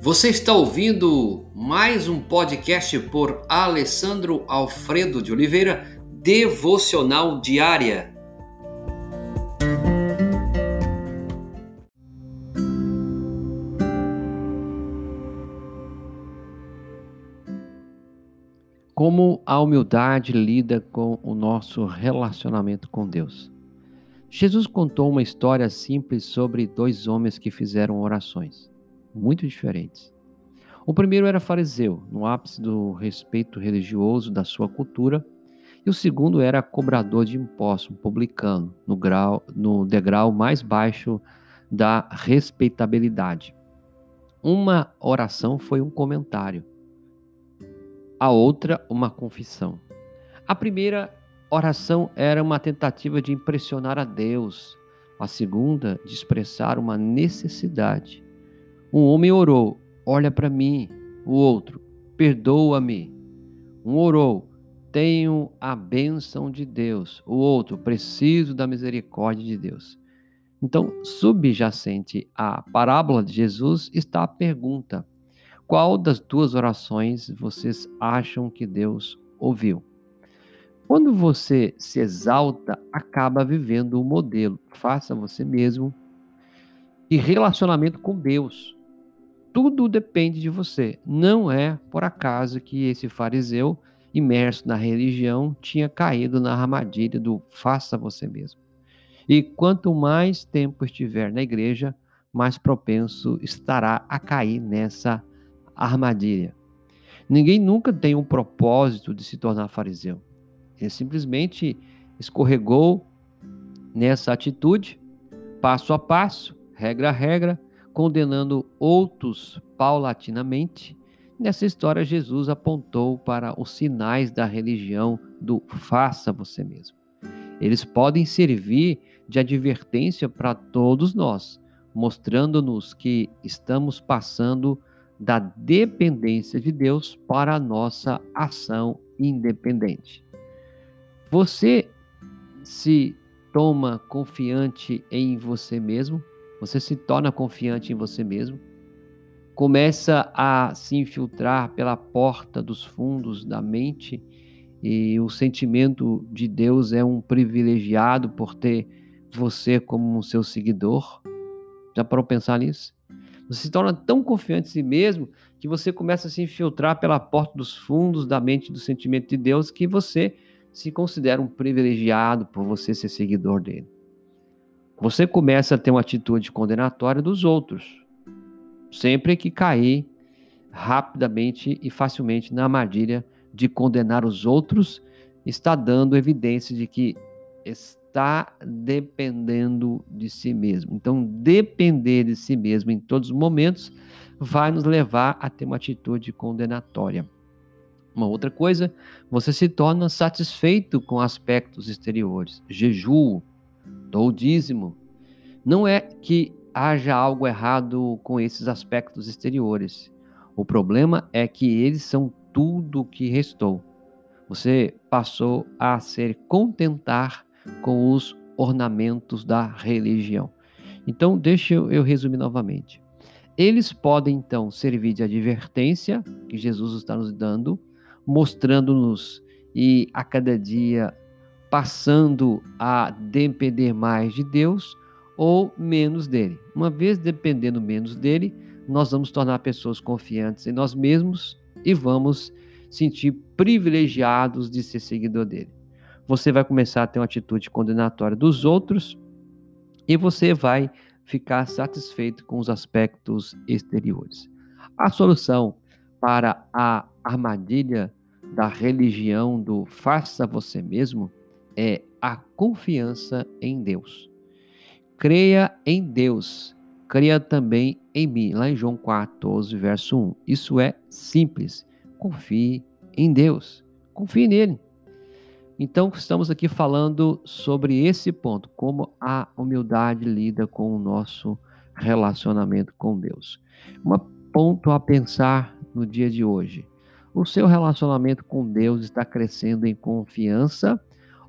Você está ouvindo mais um podcast por Alessandro Alfredo de Oliveira, Devocional Diária. Como a humildade lida com o nosso relacionamento com Deus. Jesus contou uma história simples sobre dois homens que fizeram orações, muito diferentes. O primeiro era fariseu, no ápice do respeito religioso da sua cultura, e o segundo era cobrador de impostos, um publicano, no, grau, no degrau mais baixo da respeitabilidade. Uma oração foi um comentário, a outra, uma confissão. A primeira oração era uma tentativa de impressionar a Deus, a segunda, de expressar uma necessidade. Um homem orou: Olha para mim. O outro: Perdoa-me. Um orou: Tenho a bênção de Deus. O outro: Preciso da misericórdia de Deus. Então, subjacente à parábola de Jesus está a pergunta: Qual das duas orações vocês acham que Deus ouviu? Quando você se exalta, acaba vivendo o modelo. Faça você mesmo. E relacionamento com Deus. Tudo depende de você. Não é por acaso que esse fariseu, imerso na religião, tinha caído na armadilha do faça você mesmo. E quanto mais tempo estiver na igreja, mais propenso estará a cair nessa armadilha. Ninguém nunca tem um propósito de se tornar fariseu. Ele simplesmente escorregou nessa atitude, passo a passo, regra a regra, condenando outros paulatinamente. Nessa história, Jesus apontou para os sinais da religião do faça você mesmo. Eles podem servir de advertência para todos nós, mostrando-nos que estamos passando da dependência de Deus para a nossa ação independente. Você se toma confiante em você mesmo? Você se torna confiante em você mesmo? Começa a se infiltrar pela porta dos fundos da mente e o sentimento de Deus é um privilegiado por ter você como seu seguidor? Já parou pensar nisso? Você se torna tão confiante em si mesmo que você começa a se infiltrar pela porta dos fundos da mente do sentimento de Deus que você se considera um privilegiado por você ser seguidor dele. Você começa a ter uma atitude condenatória dos outros, sempre que cair rapidamente e facilmente na armadilha de condenar os outros, está dando evidência de que está dependendo de si mesmo. Então, depender de si mesmo em todos os momentos vai nos levar a ter uma atitude condenatória. Uma outra coisa, você se torna satisfeito com aspectos exteriores. Jejuo, dou dízimo. Não é que haja algo errado com esses aspectos exteriores. O problema é que eles são tudo o que restou. Você passou a se contentar com os ornamentos da religião. Então, deixa eu resumir novamente. Eles podem então servir de advertência que Jesus está nos dando mostrando-nos e a cada dia passando a depender mais de Deus ou menos dele. Uma vez dependendo menos dele, nós vamos tornar pessoas confiantes em nós mesmos e vamos sentir privilegiados de ser seguidor dele. Você vai começar a ter uma atitude condenatória dos outros e você vai ficar satisfeito com os aspectos exteriores. A solução para a armadilha da religião do faça você mesmo é a confiança em Deus. Creia em Deus, creia também em mim. Lá em João 14, verso 1. Isso é simples. Confie em Deus. Confie nele. Então, estamos aqui falando sobre esse ponto, como a humildade lida com o nosso relacionamento com Deus. Um ponto a pensar no dia de hoje. O seu relacionamento com Deus está crescendo em confiança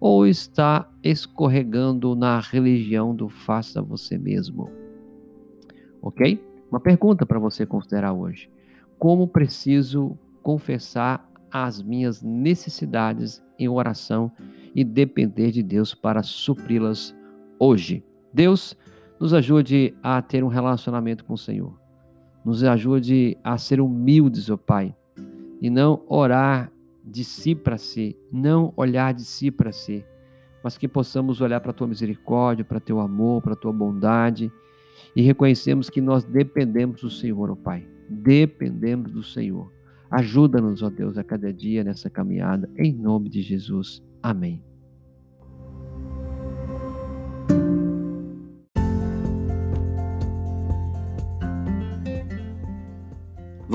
ou está escorregando na religião do faça você mesmo? Ok? Uma pergunta para você considerar hoje: como preciso confessar as minhas necessidades em oração e depender de Deus para supri-las hoje? Deus nos ajude a ter um relacionamento com o Senhor. Nos ajude a ser humildes, ó oh Pai, e não orar de si para si, não olhar de si para si, mas que possamos olhar para a tua misericórdia, para teu amor, para tua bondade e reconhecemos que nós dependemos do Senhor, ó oh Pai. Dependemos do Senhor. Ajuda-nos, ó Deus, a cada dia nessa caminhada, em nome de Jesus. Amém.